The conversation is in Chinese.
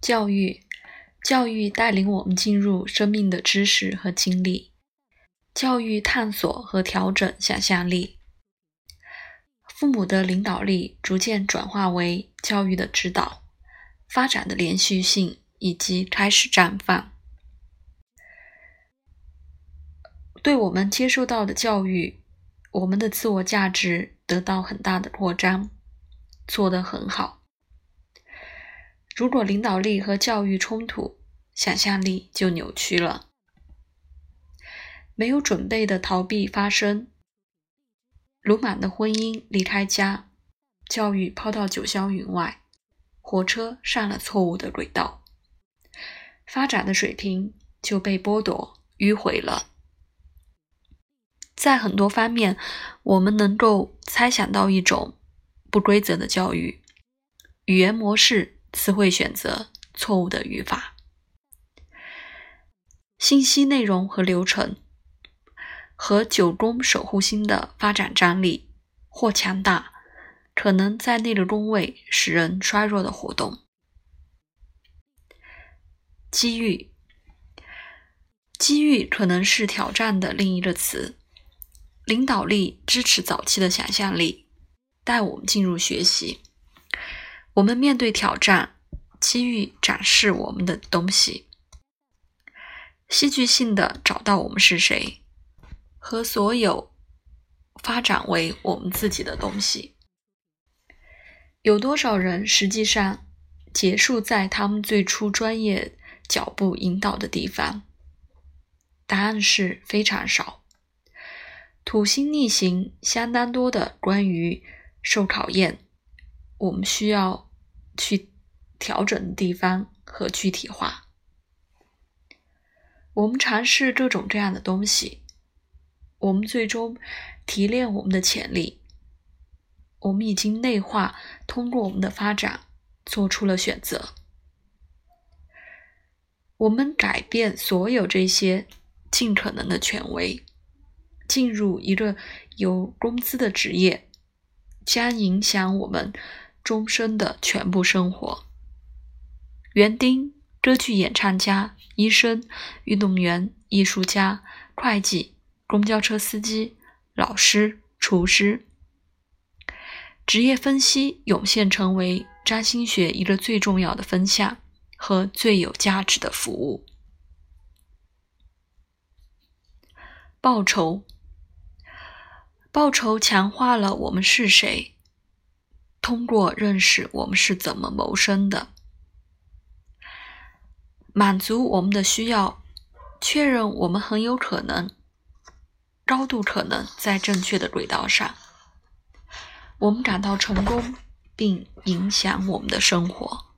教育，教育带领我们进入生命的知识和经历，教育探索和调整想象力。父母的领导力逐渐转化为教育的指导、发展的连续性以及开始绽放。对我们接受到的教育，我们的自我价值得到很大的扩张，做得很好。如果领导力和教育冲突，想象力就扭曲了。没有准备的逃避发生，鲁莽的婚姻离开家，教育抛到九霄云外，火车上了错误的轨道，发展的水平就被剥夺迂回了。在很多方面，我们能够猜想到一种不规则的教育、语言模式、词汇选择、错误的语法、信息内容和流程，和九宫守护星的发展张力或强大，可能在那个宫位使人衰弱的活动。机遇，机遇可能是挑战的另一个词。领导力支持早期的想象力，带我们进入学习。我们面对挑战，机遇展示我们的东西，戏剧性的找到我们是谁，和所有发展为我们自己的东西。有多少人实际上结束在他们最初专业脚步引导的地方？答案是非常少。土星逆行，相当多的关于受考验，我们需要去调整的地方和具体化。我们尝试各种各样的东西，我们最终提炼我们的潜力。我们已经内化，通过我们的发展做出了选择。我们改变所有这些尽可能的权威。进入一个有工资的职业，将影响我们终身的全部生活。园丁、歌剧演唱家、医生、运动员、艺术家、会计、公交车司机、老师、厨师，职业分析涌现成为占星学一个最重要的分项和最有价值的服务。报酬。报酬强化了我们是谁，通过认识我们是怎么谋生的，满足我们的需要，确认我们很有可能、高度可能在正确的轨道上，我们感到成功，并影响我们的生活。